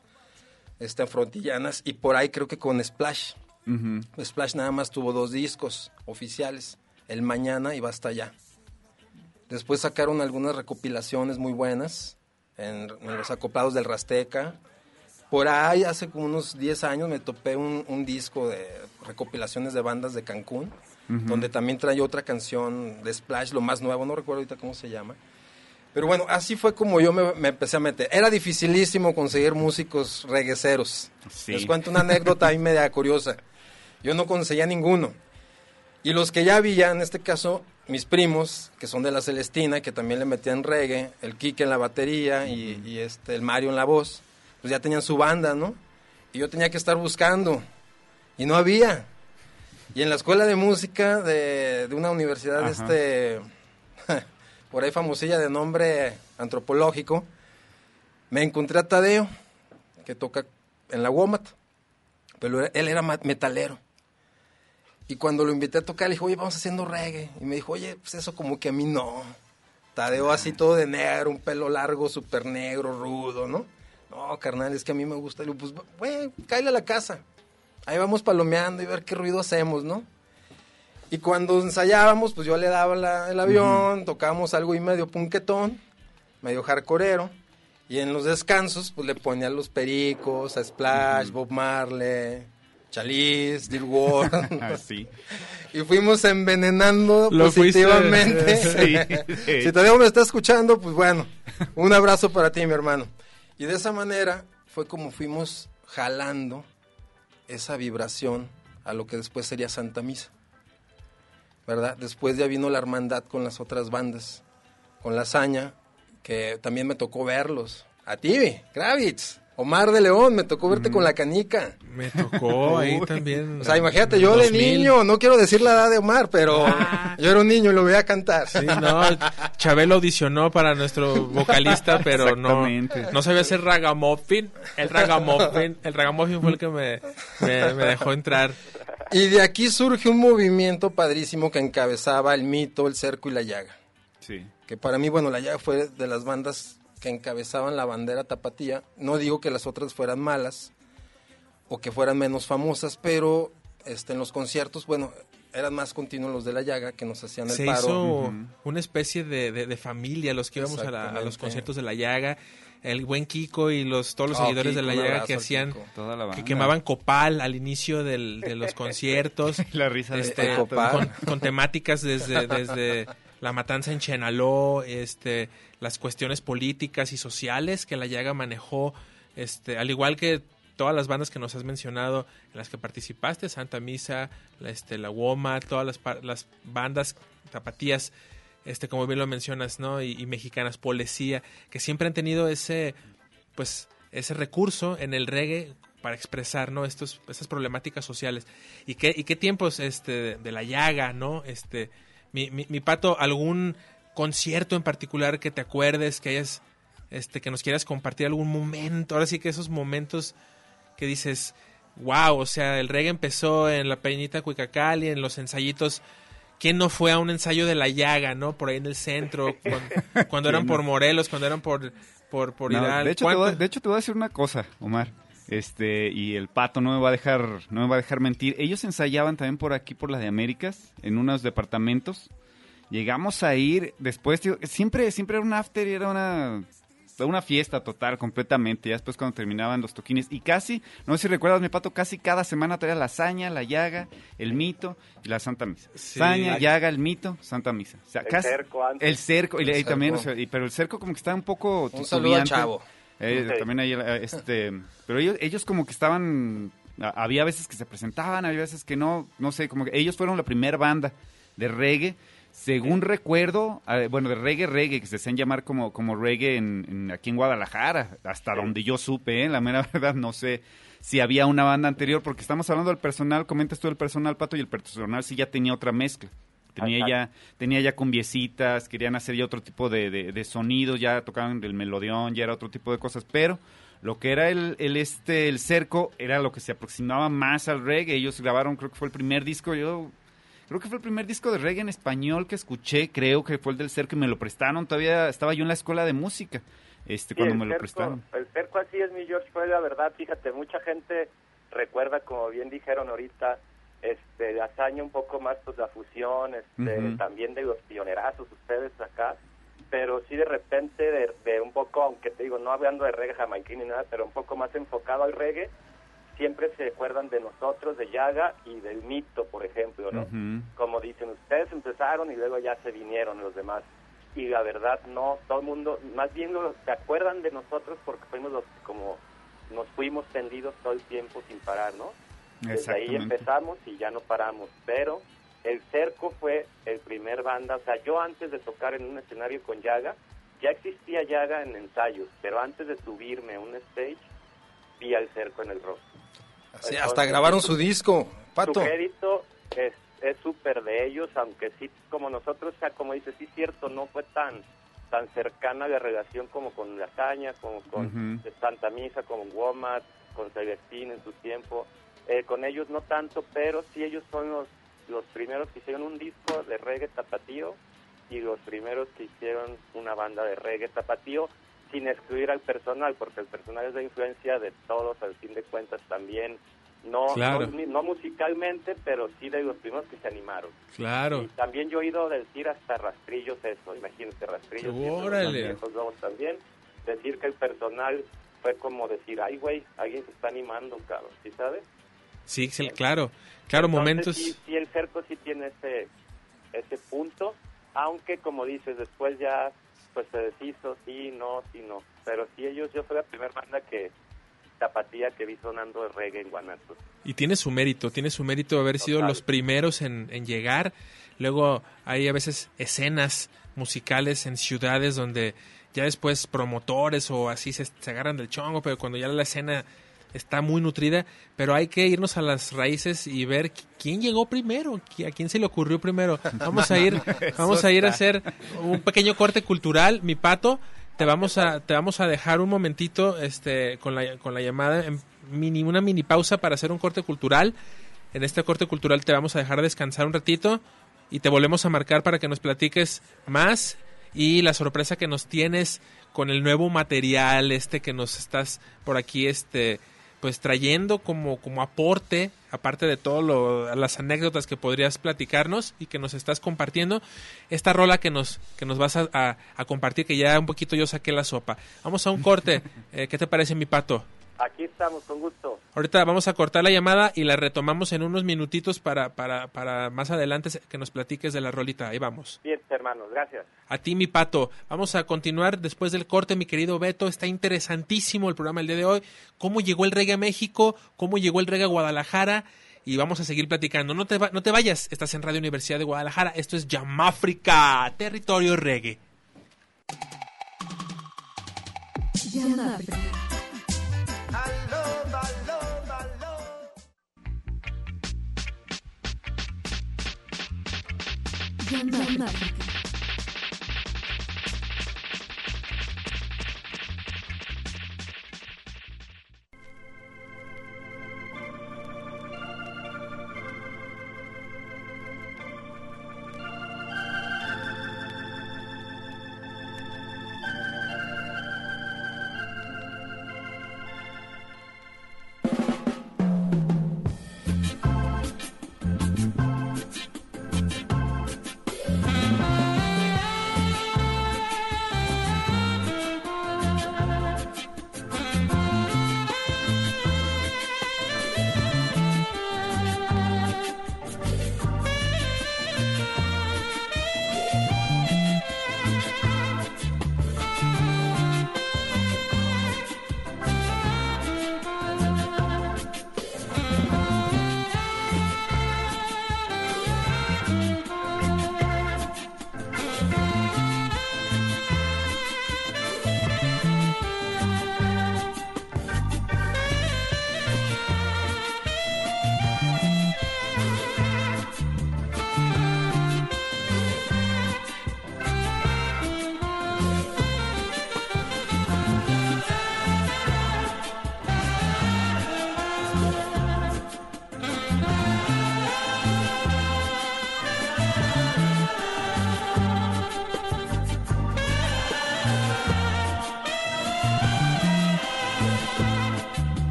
este, frontillanas, y por ahí creo que con Splash. Splash nada más tuvo dos discos oficiales, El Mañana y Basta Ya. Después sacaron algunas recopilaciones muy buenas en, en los acoplados del Rasteca. Por ahí, hace como unos 10 años, me topé un, un disco de recopilaciones de bandas de Cancún, donde también trae otra canción de Splash, lo más nuevo, no recuerdo ahorita cómo se llama. Pero bueno, así fue como yo me, me empecé a meter. Era dificilísimo conseguir músicos regueceros. Sí. Les cuento una anécdota ahí media curiosa. Yo no conseguía ninguno. Y los que ya había, en este caso, mis primos, que son de la Celestina, que también le metían reggae, el Kike en la batería y, y este, el Mario en la voz, pues ya tenían su banda, ¿no? Y yo tenía que estar buscando. Y no había. Y en la escuela de música de, de una universidad, Ajá. este, por ahí famosilla de nombre antropológico, me encontré a Tadeo, que toca en la WOMAT, pero él era metalero. Y cuando lo invité a tocar, le dije, oye, vamos haciendo reggae. Y me dijo, oye, pues eso como que a mí no. Tadeo así todo de negro, un pelo largo, súper negro, rudo, ¿no? No, carnal, es que a mí me gusta. Le digo, pues, güey, cállale a la casa. Ahí vamos palomeando y ver qué ruido hacemos, ¿no? Y cuando ensayábamos, pues yo le daba la- el avión, tocábamos algo y medio punquetón, medio hardcoreero. Y en los descansos, pues le ponía los pericos, a Splash, Bob Marley, Chalice, Dear Ward. Ah, sí. y fuimos envenenando Lo positivamente. Sí, sí. si todavía me está escuchando, pues bueno, un abrazo para ti, mi hermano. Y de esa manera fue como fuimos jalando esa vibración a lo que después sería Santa Misa. ¿Verdad? Después ya vino la hermandad con las otras bandas, con la hazaña, que también me tocó verlos. A ti, Kravitz. Omar de León, me tocó verte con la canica. Me tocó ahí también. O sea, imagínate, yo de 2000. niño, no quiero decir la edad de Omar, pero yo era un niño y lo veía cantar. Sí, no, Chabelo audicionó para nuestro vocalista, pero no, no sabía hacer ragamuffin. El ragamuffin, el ragamuffin fue el que me, me, me dejó entrar. Y de aquí surge un movimiento padrísimo que encabezaba el mito, el cerco y la llaga. Sí. Que para mí, bueno, la llaga fue de las bandas que encabezaban la bandera tapatía. No digo que las otras fueran malas o que fueran menos famosas, pero este, en los conciertos, bueno, eran más continuos los de la llaga que nos hacían el Se paro. hizo una especie de, de- de familia, los que íbamos a, la- a los conciertos de La Llaga. El buen Kiko y los todos los Oh, seguidores de La Llaga que hacían Kiko. Toda la que quemaban copal al inicio del- de los conciertos. La risa de este. Copal. con, con temáticas desde, desde la matanza en Chenaló, este, las cuestiones políticas y sociales que la llaga manejó, este, al igual que todas las bandas que nos has mencionado en las que participaste, Santa Misa, la, este, la Woma, todas las, bandas tapatías, este, como bien lo mencionas, ¿no? Y, y mexicanas, Policía, que siempre han tenido ese, pues, ese recurso en el reggae para expresar, ¿no? Estos, estas problemáticas sociales. ¿Y qué, y qué tiempos, este, de la llaga, ¿no? Este, mi, mi, mi pato, algún concierto en particular que te acuerdes, que hayas, este, que nos quieras compartir algún momento. Ahora sí que esos momentos que dices, wow, o sea, el reggae empezó en la Peñita Cuicacali, en los ensayitos. ¿Quién no fue a un ensayo de la llaga, no? Por ahí en el centro, cuando, cuando eran por Morelos, cuando eran por, por, por No, Hidalgo. de, hecho, te voy, a- ¿Cuánto- de hecho, te voy a decir una cosa, Omar. Este, y el pato no me va a dejar, no me va a dejar mentir. Ellos ensayaban también por aquí, por las de Américas, en unos departamentos. Llegamos a ir después, tío, siempre, siempre era un after era una, una fiesta total, completamente. Ya después cuando terminaban los toquines. Y casi, no sé si recuerdas, mi pato, casi cada semana traía la hazaña, la llaga, el mito y la Santa Misa. Sí. Saña, llaga, el mito, Santa Misa. O sea, El casi- cerco antes. El cerco, y, también, o cerco. sea, y- pero el cerco como que estaba un poco Un saludo al chavo. Eh. También ahí, eh, este, pero ellos, ellos como que estaban, había veces que se presentaban, había veces que no, no sé, como que ellos fueron la primera banda de reggae, según recuerdo, bueno, de reggae, reggae, que se hacían llamar como, como reggae en, en- aquí en Guadalajara, hasta donde yo supe, eh, la mera verdad, no sé si había una banda anterior, porque estamos hablando del personal, comentas tú el personal, Pato, y el personal sí ya tenía otra mezcla. Tenía Ajá. ya, tenía ya cumbiecitas, querían hacer ya otro tipo de, de, de sonidos, ya tocaban el melodión, ya era otro tipo de cosas, pero lo que era el, el este el cerco era lo que se aproximaba más al reggae. Ellos grabaron, creo que fue el primer disco, yo creo que fue el primer disco de reggae en español que escuché, creo que fue el del cerco y me lo prestaron, todavía estaba yo en la escuela de música, este Sí, cuando me lo prestaron. El cerco así es mi George, fue la verdad, fíjate, mucha gente recuerda, como bien dijeron ahorita, este, de hazaña un poco más pues la fusión, este, también de los pionerazos ustedes acá, pero sí de repente de, de un poco, aunque te digo, no hablando de reggae jamaiquín ni nada, pero un poco más enfocado al reggae, siempre se acuerdan de nosotros, de Yaga y del mito, por ejemplo, ¿no? Como dicen, ustedes empezaron y luego ya se vinieron los demás. Y la verdad, no, todo el mundo, más bien los, se acuerdan de nosotros porque fuimos los que como nos fuimos tendidos todo el tiempo sin parar, ¿no? Desde ahí empezamos y ya no paramos. Pero el Cerco fue el primer banda, o sea, yo antes de tocar en un escenario con Yaga, ya existía Yaga en ensayos, pero antes de subirme a un stage, vi al Cerco en el rock. Así, Entonces, hasta grabaron su disco, Pato. su crédito es es súper de ellos, aunque sí, como nosotros, o sea, como dices, sí cierto, no fue tan tan cercana la relación como con La Caña, como con. Santa Misa, con Womat, con Celestín en su tiempo. Eh, con ellos no tanto, pero sí ellos son los, los primeros que hicieron un disco de reggae tapatío y los primeros que hicieron una banda de reggae tapatío sin excluir al personal, porque el personal es de influencia de todos, al fin de cuentas también, no, Claro. no, no musicalmente, pero sí de los primeros que se animaron. Claro. Y también yo he oído decir hasta rastrillos eso, imagínate, rastrillos. Órale. también, decir que el personal fue como decir, ay güey, alguien se está animando, cabrón, ¿sí sabes? Sí, sí, claro. Claro, Entonces, momentos. Sí, sí, el cerco sí tiene ese, ese punto, aunque como dices, después ya pues se deshizo, sí, no, sí, no. Pero sí, ellos, yo fui la primera banda que tapatía que vi sonando reggae en Guanatos. Y tiene su mérito, tiene su mérito haber sido los primeros en, en llegar. Luego hay a veces escenas musicales en ciudades donde ya después promotores o así se, se agarran del chongo, pero cuando ya la escena está muy nutrida, pero hay que irnos a las raíces y ver qui- quién llegó primero, a quién se le ocurrió primero. Vamos a ir, vamos a ir a hacer un pequeño corte cultural, mi pato. Te vamos a, te vamos a dejar un momentito, este, con la, con la llamada, en mini, una mini pausa para hacer un corte cultural. En este corte cultural te vamos a dejar descansar un ratito y te volvemos a marcar para que nos platiques más y la sorpresa que nos tienes con el nuevo material este que nos estás por aquí este pues trayendo como como aporte aparte de todo las anécdotas que podrías platicarnos y que nos estás compartiendo esta rola que nos que nos vas a, a- a compartir que ya un poquito yo saqué la sopa. Vamos a un corte. Eh, qué te parece mi pato Aquí estamos, con gusto. Ahorita vamos a cortar la llamada y la retomamos en unos minutitos para, para, para más adelante que nos platiques de la rolita. Ahí vamos. Bien, hermanos, gracias. A ti, mi pato. Vamos a continuar después del corte, mi querido Beto. Está interesantísimo el programa el día de hoy. ¿Cómo llegó el reggae a México? ¿Cómo llegó el reggae a Guadalajara? Y vamos a seguir platicando. No te, va- no te vayas. Estás en Radio Universidad de Guadalajara. Esto es Yamáfrica, territorio reggae. Yamáfrica. Yamáfrica.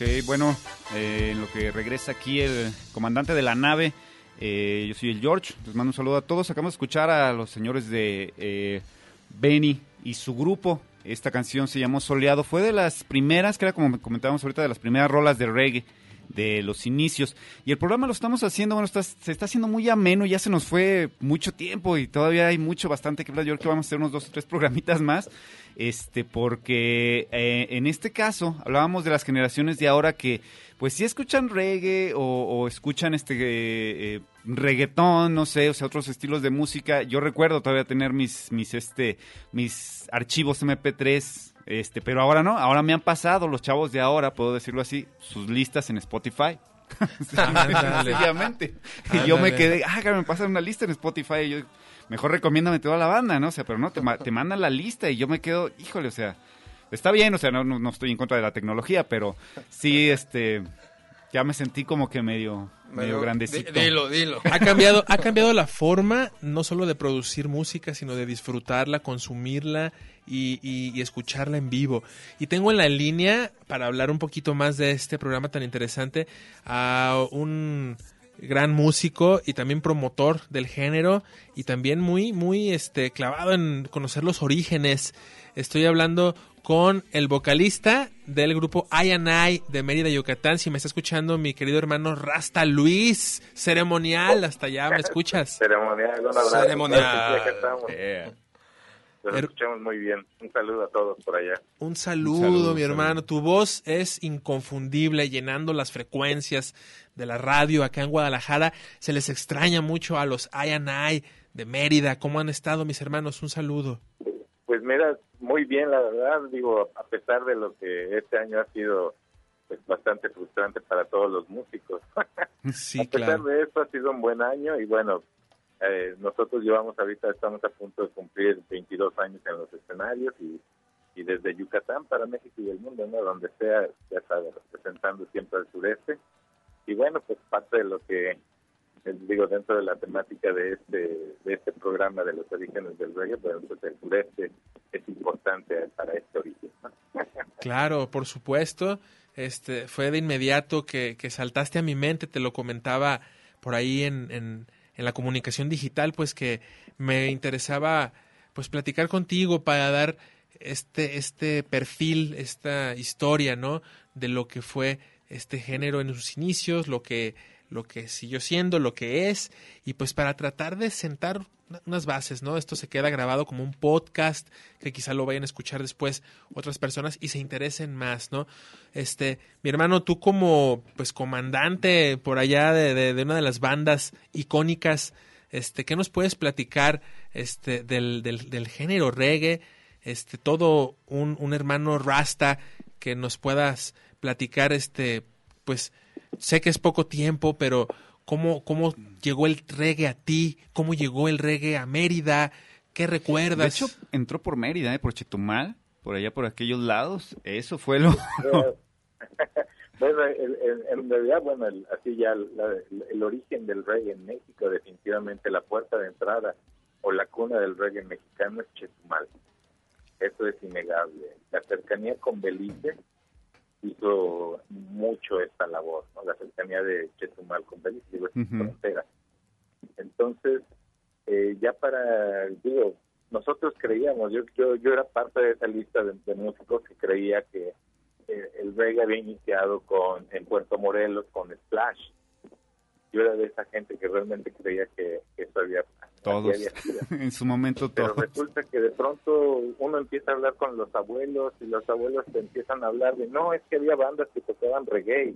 Ok, bueno, eh, en lo que regresa aquí el comandante de la nave, eh, yo soy el George, les mando un saludo a todos. Acabamos de escuchar a los señores de eh, Benny y su grupo. Esta canción se llamó Soleado. Fue de las primeras, que era como comentábamos ahorita, de las primeras rolas de reggae de los inicios. Y el programa lo estamos haciendo, bueno, se está haciendo muy ameno, ya se nos fue mucho tiempo y todavía hay mucho, bastante que hablar. Yo creo que vamos a hacer unos dos o tres programitas más, este, porque eh, en este caso hablábamos de las generaciones de ahora que, pues sí escuchan reggae o, o escuchan este eh, eh, reggaetón, no sé, o sea, otros estilos de música. Yo recuerdo todavía tener mis, mis, este, mis archivos MP3 este, pero ahora no, ahora me han pasado los chavos de ahora, puedo decirlo así, sus listas en Spotify. Sencillamente. Y yo me quedé, ah, que me pasan una lista en Spotify. Y yo, mejor recomiéndame toda la banda, ¿no? O sea, pero no, te, ma- te mandan la lista y yo me quedo, híjole, o sea, está bien, o sea, no, no, no estoy en contra de la tecnología, pero sí, este, ya me sentí como que medio, medio grandecito. Di- Dilo, dilo. Ha cambiado, ha cambiado la forma no solo de producir música, sino de disfrutarla, consumirla y, y- y escucharla en vivo. Y tengo en la línea, para hablar un poquito más de este programa tan interesante, a un gran músico y también promotor del género y también muy, muy este, clavado en conocer los orígenes. Estoy hablando con el vocalista del grupo I and I de Mérida, Yucatán. Si me está escuchando mi querido hermano Rasta Luis, ceremonial, hasta allá, ¿me escuchas? Ceremonial, un abrazo. Ceremonial. Gracias, ya que estamos. Yeah. Los Er- escuchamos muy bien. Un saludo a todos por allá. Un saludo, Un saludo, mi hermano. Tu voz es inconfundible, llenando las frecuencias de la radio acá en Guadalajara. Se les extraña mucho a los I and I de Mérida. ¿Cómo han estado, mis hermanos? Un saludo. Pues mira, muy bien, la verdad, digo, a pesar de lo que este año ha sido pues bastante frustrante para todos los músicos. Sí, a pesar claro. de esto ha sido un buen año y bueno, eh, nosotros llevamos ahorita, estamos a punto de cumplir 22 años en los escenarios y, y desde Yucatán para México y el mundo, ¿no? Donde sea, ya sabes, representando siempre al sureste. Y bueno, pues parte de lo que eh, digo dentro de la temática de este de este programa de los orígenes del reggae, pues, pues el sureste es importante para este origen. ¿no? Claro, por supuesto. Este, fue de inmediato que, que saltaste a mi mente, te lo comentaba por ahí en, en, en la comunicación digital, pues que me interesaba pues platicar contigo para dar este, este perfil, esta historia, ¿no? De lo que fue este género en sus inicios, lo que, lo que siguió siendo, lo que es, y pues para tratar de sentar una- unas bases, ¿no? Esto se queda grabado como un podcast que quizá lo vayan a escuchar después otras personas y se interesen más, ¿no? Este, mi hermano, tú como pues comandante por allá de, de- de una de las bandas icónicas, este, ¿qué nos puedes platicar este del, del, del género reggae? Este, todo un, un hermano rasta que nos puedas platicar, este, pues sé que es poco tiempo, pero ¿cómo, cómo llegó el reggae a ti? ¿Cómo llegó el reggae a Mérida? ¿Qué recuerdas? De hecho, entró por Mérida, ¿eh? por Chetumal, por allá, por aquellos lados. Eso fue lo... bueno, el- el- en realidad, bueno, el- así ya la- el origen del reggae en México, definitivamente la puerta de entrada o la cuna del reggae mexicano es Chetumal. Eso es innegable. La cercanía con Belice hizo mucho esta labor, ¿no? La cercanía de Chetumal con Belice, digo, es Ujú. frontera. Entonces, eh, ya para, digo, nosotros creíamos, yo, yo, yo era parte de esa lista de, de músicos que creía que eh, el reggae había iniciado con en Puerto Morelos con Splash. Yo era de esa gente que realmente creía que, que eso había Todos. había en su momento Pero todos. resulta que de pronto uno empieza a hablar con los abuelos y los abuelos te empiezan a hablar de, no, es que había bandas que tocaban reggae.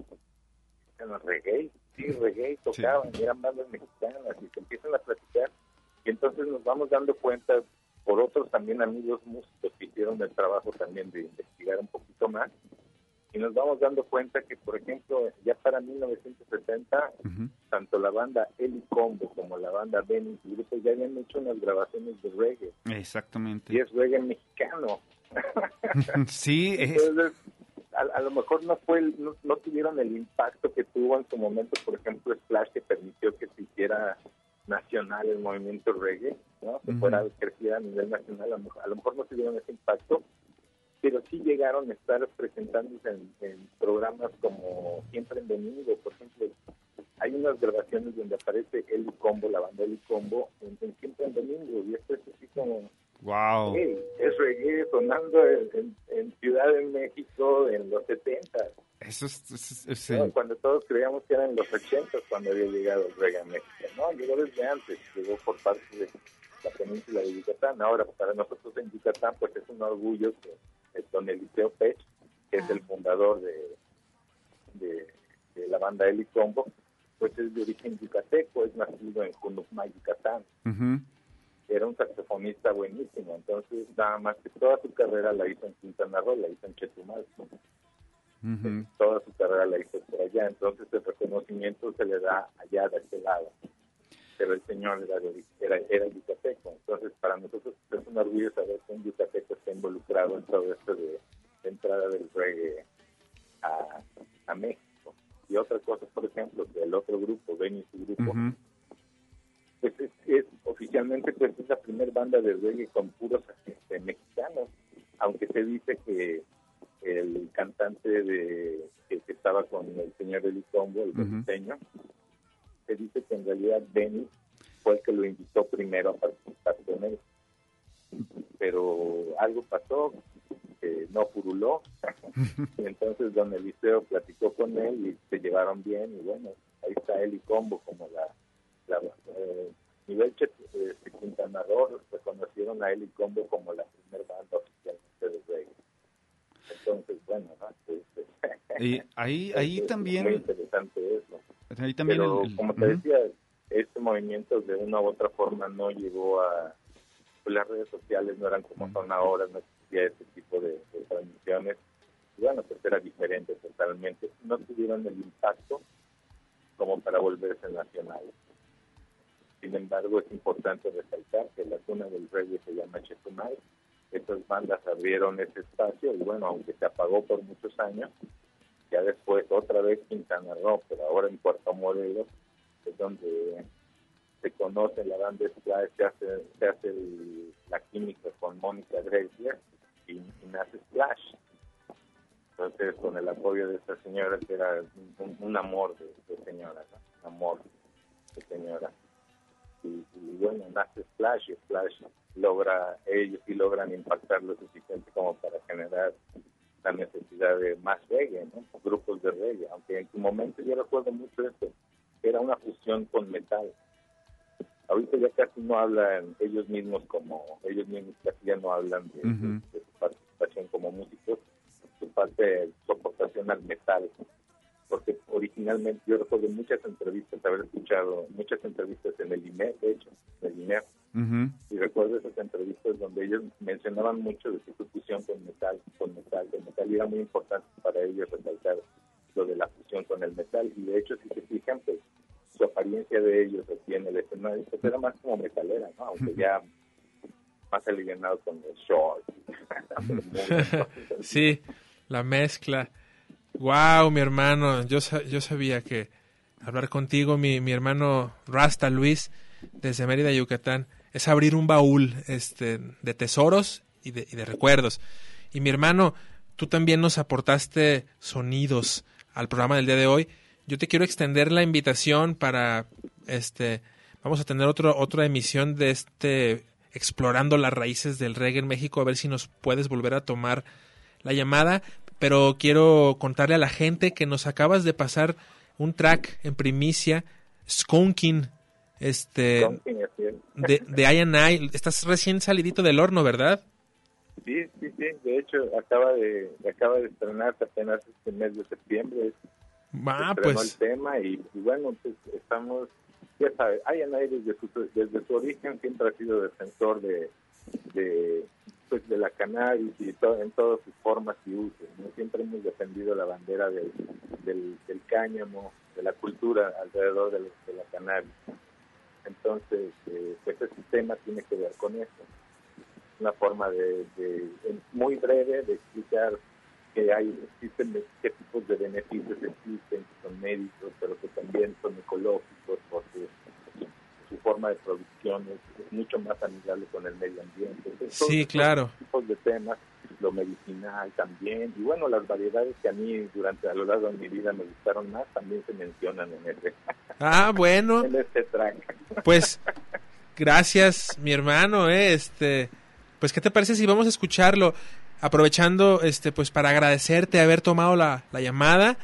Bueno, reggae, sí, reggae tocaban, eran bandas mexicanas y se empiezan a platicar. Y entonces nos vamos dando cuenta por otros también amigos músicos que hicieron el trabajo también de investigar un poquito más. Y nos vamos dando cuenta que, por ejemplo, ya para 1970, Ujú. tanto la banda Eli Combo como la banda Benny y Grupo ya habían hecho unas grabaciones de reggae y Exactamente. es reggae mexicano. sí, es... Entonces, a, a lo mejor no fue el- no, no tuvieron el impacto que tuvo en su momento, por ejemplo, Splash que permitió que se hiciera nacional el movimiento reggae, ¿no? Que Ujú. fuera creciera a nivel nacional, a lo, mejor- a lo mejor no tuvieron ese impacto, pero sí llegaron a estar presentándose en, en programas como Siempre en Domingo, por ejemplo, hay unas grabaciones donde aparece Eli Combo, la banda Eli Combo, en, en Siempre en Domingo, y esto es así como Wow. Hey, es reggae sonando en, en- Ciudad de México en los 70. Eso es, es- es ¿no? el- Cuando todos creíamos que eran los 80 cuando había llegado el reggae a México. No, llegó desde antes, llegó por parte de la península de Yucatán. Ahora, para nosotros en Yucatán, pues es un orgullo que don Eliseo Pech, que es el fundador de, de, de la banda Eli Combo, pues es de origen yucateco, es nacido en Junucmá, Yucatán. Ujú. Era un saxofonista buenísimo, entonces nada más que toda su carrera la hizo en Quintana Roo, la hizo en Chetumal Ujú. toda su carrera la hizo por allá, entonces el reconocimiento se le da allá de este lado. Pero el señor era, de- era, era yucateco, entonces para nosotros es un orgullo saber que un yucateco está involucrado en todo esto de, de entrada del reggae a, a México. Y otra cosa, por ejemplo, que el otro grupo, Benny y su grupo, pues es, es- oficialmente pues es la primera banda de reggae con puros este, mexicanos, aunque se dice que el cantante de que, que estaba con el señor Eli Combo, el Ujú. brasileño, se dice que en realidad Benny fue el que lo invitó primero a participar con él. Pero algo pasó, que no puruló, y entonces don Eliseo platicó con él y se llevaron bien, y bueno, ahí está Eli Combo como la, la eh, nivel eh, de Quintana Roo, reconocieron a Eli Combo como la primera banda oficialmente de reggae. Entonces, bueno, ¿no? Y ahí, ahí es- también, muy interesante eso. ahí también Pero el- el- como te decía, este movimiento de una u otra forma no llegó a... Pues las redes sociales no eran como son ahora, no existía ese tipo de, de transmisiones. Y bueno, pues era diferente totalmente. No tuvieron el impacto como para volverse nacionales. Sin embargo, es importante resaltar que la cuna del reggae se llama Chetumal. Estas bandas abrieron ese espacio y bueno, aunque se apagó por muchos años, ya después otra vez Quintana Roo, pero ahora en Puerto Morelos es donde se conoce la banda Splash, se hace, se hace el- la química con Mónica Grecia y, nace Splash. Entonces, con el apoyo de esta señora, que era un, amor de, señora, ¿no? amor de señora. Y, bueno, nace Splash y Splash logra, ellos sí logran impactar lo suficiente como para generar la necesidad de más reggae, ¿no? grupos de reggae, aunque en su momento yo recuerdo mucho esto, que era una fusión con metal. Ahorita ya casi no hablan ellos mismos como, ellos mismos casi ya no hablan de, su participación como músicos, su parte, su aportación al metal, porque originalmente yo recuerdo muchas entrevistas, haber escuchado muchas entrevistas en el INE, de hecho, en el INE, y recuerdo esas entrevistas donde ellos mencionaban mucho de su fusión con metal, con metal, con metal, y era muy importante para ellos resaltar lo de la fusión con el metal, y de hecho, si se fijan, pues su apariencia de ellos aquí en el escenario, pues era más como metalera, ¿no? Aunque ya más alivianado con los shorts. Sí, la mezcla. Wow, mi hermano, yo, yo sabía que hablar contigo, mi, mi hermano Rasta Luis, desde Mérida, Yucatán, es abrir un baúl este, de tesoros y de, y de recuerdos. Y mi hermano, tú también nos aportaste sonidos al programa del día de hoy. Yo te quiero extender la invitación para este vamos a tener otro, otra emisión de este explorando las raíces del reggae en México, a ver si nos puedes volver a tomar la llamada, pero quiero contarle a la gente que nos acabas de pasar un track en primicia, Skunking, este, de, de I&I. Estás recién salidito del horno, ¿verdad? Sí, sí, sí. De hecho, acaba de acaba de estrenarse apenas este mes de septiembre. Ah, pues, el tema y, y bueno, pues estamos, ya sabes, Ayanay desde su, desde su origen siempre ha sido defensor de, de pues de la cannabis y to- en todas sus formas y usos. ¿no? Siempre hemos defendido la bandera del, del, del cáñamo, de la cultura alrededor de, la- de la cannabis. Entonces, eh, pues este tema tiene que ver con eso. Una forma de, de- en- muy breve de explicar que hay existen qué tipos de beneficios existen, que son médicos, pero que también son ecológicos, porque su forma de producción es, es mucho más amigable con el medio ambiente. Entonces, sí, claro. tipos de temas, lo medicinal también, y bueno, las variedades que a mí durante a lo largo de mi vida me gustaron más, también se mencionan en este, Ah, bueno, en este track. pues gracias, mi hermano, eh, este, pues qué te parece si vamos a escucharlo. Aprovechando este pues para agradecerte haber tomado la, la llamada.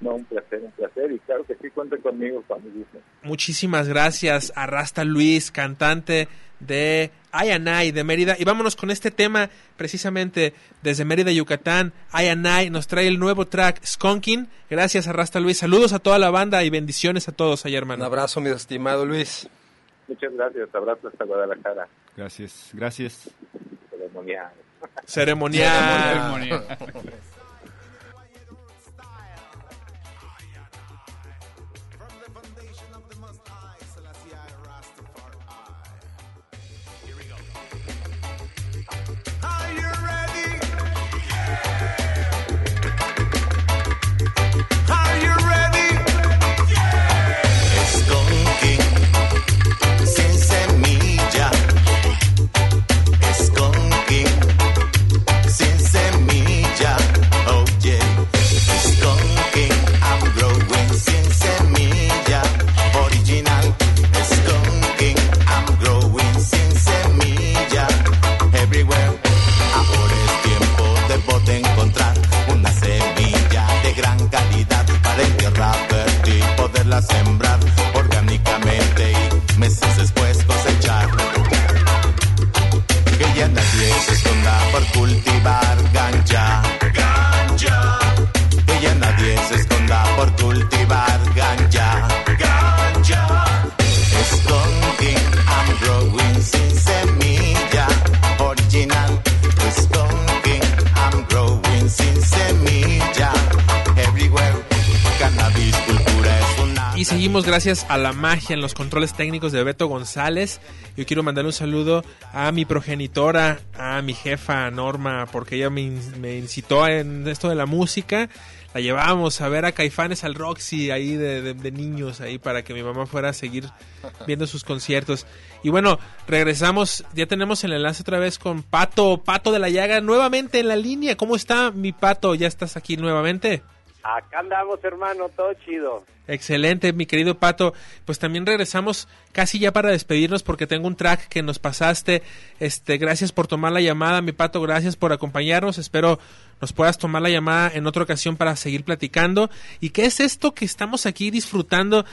No, un placer, un placer. Y claro que sí, cuenten conmigo cuando gusten. Muchísimas gracias a Rasta Luis, cantante de Ayanay de Mérida. Y vámonos con este tema precisamente desde Mérida, Yucatán. Ayanay nos trae el nuevo track Skunking. Gracias a Rasta Luis. Saludos a toda la banda y bendiciones a todos allá, Un hermano. abrazo, mi estimado Luis. Muchas gracias. Abrazo hasta Guadalajara. Gracias, gracias. Ceremonial. Gracias a la magia en los controles técnicos de Beto González. Yo quiero mandarle un saludo a mi progenitora, a mi jefa Norma, porque ella me, in- me incitó en esto de la música. La llevábamos a ver a Caifanes al Roxy ahí de, de- de niños, ahí para que mi mamá fuera a seguir viendo sus conciertos. Y bueno, regresamos, ya tenemos el enlace otra vez con Pato, Pato de la Llaga, nuevamente en la línea. ¿Cómo está mi Pato? ¿Ya estás aquí nuevamente? Acá andamos, hermano, todo chido. Excelente, mi querido Pato. Pues también regresamos casi ya para despedirnos porque tengo un track que nos pasaste. Este, gracias por tomar la llamada, mi Pato. Gracias por acompañarnos. Espero nos puedas tomar la llamada en otra ocasión para seguir platicando. ¿Y qué es esto que estamos aquí disfrutando?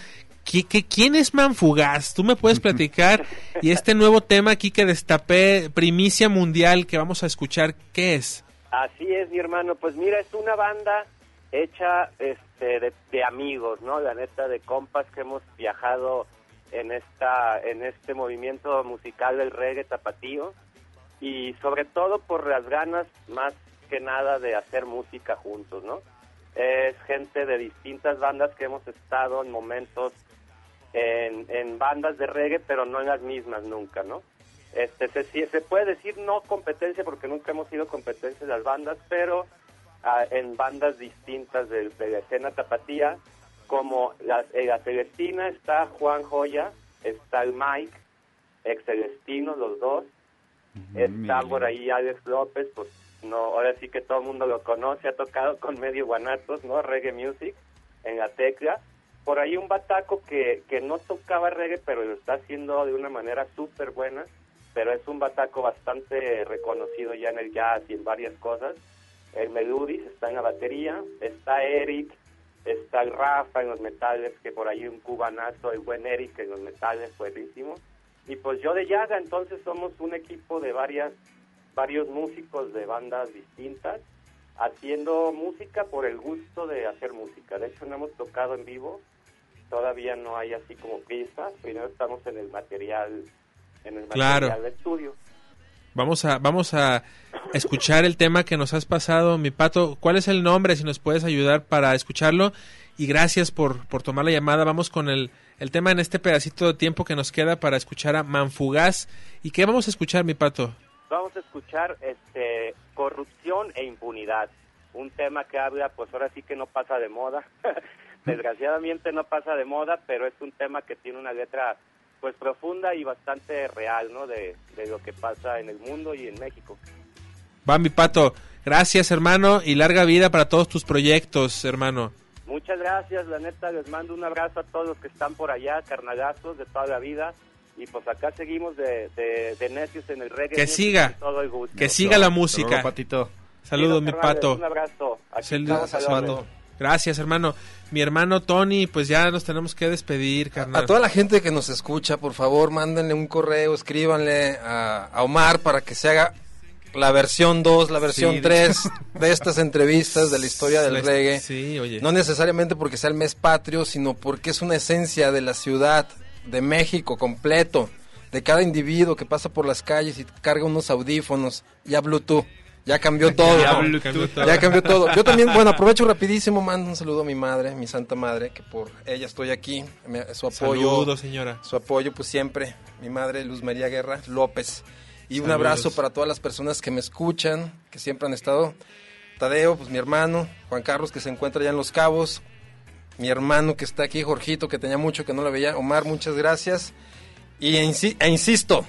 ¿Qui- qui- ¿Quién es Manfugaz? Tú me puedes platicar. y este nuevo tema aquí que destapé, primicia mundial que vamos a escuchar, ¿qué es? Así es, mi hermano. Pues mira, es una banda hecha este, de, amigos, ¿no? La neta, de compas que hemos viajado en esta en este movimiento musical del reggae tapatío y sobre todo por las ganas más que nada de hacer música juntos, ¿no? Es gente de distintas bandas que hemos estado en momentos en, bandas de reggae, pero no en las mismas nunca, ¿no? Este, se, puede decir no competencia porque nunca hemos sido competencia de las bandas, pero en bandas distintas de, de la escena tapatía, como la, en la Celestina está Juan Joya, está el Mike, ex Celestino, los dos, está por ahí Alex López, pues no, ahora sí que todo el mundo lo conoce, ha tocado con medio guanatos, ¿no? Reggae music en la tecla. Por ahí un bataco que, que no tocaba reggae, pero lo está haciendo de una manera súper buena, pero es un bataco bastante reconocido ya en el jazz y en varias cosas. El Meludis está en la batería, está Eric, está Rafa en los metales, que por ahí un cubanazo, el buen Eric en los metales, buenísimo. Y pues yo de Yaga, entonces somos un equipo de varias varios músicos de bandas distintas haciendo música por el gusto de hacer música. De hecho, no hemos tocado en vivo, todavía no hay así como pistas, primero estamos en el material en el Claro. material de estudio. Vamos a, vamos a escuchar el tema que nos has pasado, mi pato. ¿Cuál es el nombre? Si nos puedes ayudar para escucharlo. Y gracias por, por tomar la llamada. Vamos con el, el tema en este pedacito de tiempo que nos queda para escuchar a Manfugaz. ¿Y qué vamos a escuchar, mi pato? Vamos a escuchar este corrupción e impunidad, un tema que habla, pues ahora sí que no pasa de moda. Desgraciadamente no pasa de moda, pero es un tema que tiene una letra pues profunda y bastante real, ¿no? De, de lo que pasa en el mundo y en México. Va, mi pato. Gracias, hermano. Y larga vida para todos tus proyectos, hermano. Muchas gracias, la neta, les mando un abrazo a todos los que están por allá, carnagazos de toda la vida. Y pues acá seguimos de, de, de necios en el reggae. Que siga. todo el gusto. Que siga la música. luego, Patito. Saludos, mi pato. Un abrazo. Aquí Sal- Gracias, hermano. Mi hermano Tony, pues ya nos tenemos que despedir, carnal. A toda la gente que nos escucha, por favor, mándenle un correo, escríbanle a, a Omar para que se haga la versión 2, la versión Sí, 3 de estas entrevistas de la historia del reggae. Sí, oye. No necesariamente porque sea el mes patrio, sino porque es una esencia de la ciudad, de México completo, de cada individuo que pasa por las calles y carga unos audífonos, ya Bluetooth. Ya cambió todo. Ya cambió todo. Ya cambió todo. Yo también, bueno, aprovecho rapidísimo, mando un saludo a mi madre, mi santa madre, que por ella estoy aquí. Me- su apoyo. Saludos, señora. Su apoyo, pues siempre. Mi madre, Luz María Guerra López. Y un Saludos. abrazo para todas las personas que me escuchan, que siempre han estado. Tadeo, pues mi hermano. Juan Carlos, que se encuentra allá en Los Cabos. Mi hermano que está aquí, Jorgito, que tenía mucho que no lo veía. Omar, muchas gracias. Y insi- e insisto,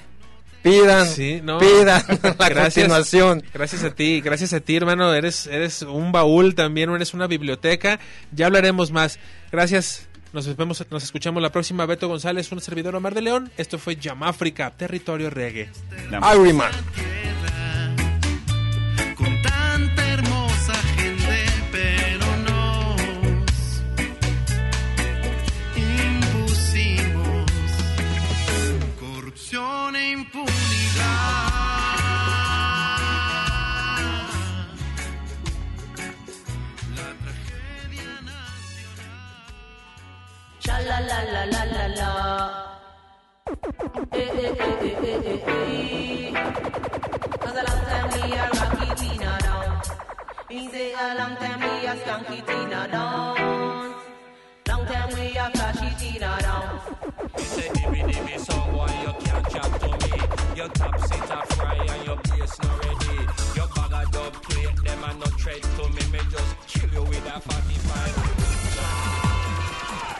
pidan, Sí, no. pidan la Gracias. continuación. Gracias a ti, gracias a ti, hermano. Eres, eres un baúl también, eres una biblioteca. Ya hablaremos más. Gracias. Nos vemos, nos escuchamos la próxima. Beto González, un servidor Omar de León. Esto fue Yamáfrica, territorio reggae. Iryman. La la la la la. Eh, eh, eh, eh, eh, eh, eh. Cause a long time we a rocky Tina down. Me say a long time we a skunky Tina down. Long time we a flashy Tina down. You say dimmy dimmy song, boy, you can't chat to me. Your top seat a fry and your bass not ready. Your bag of dub plate, them a no tread to me. Me just kill you with a 45.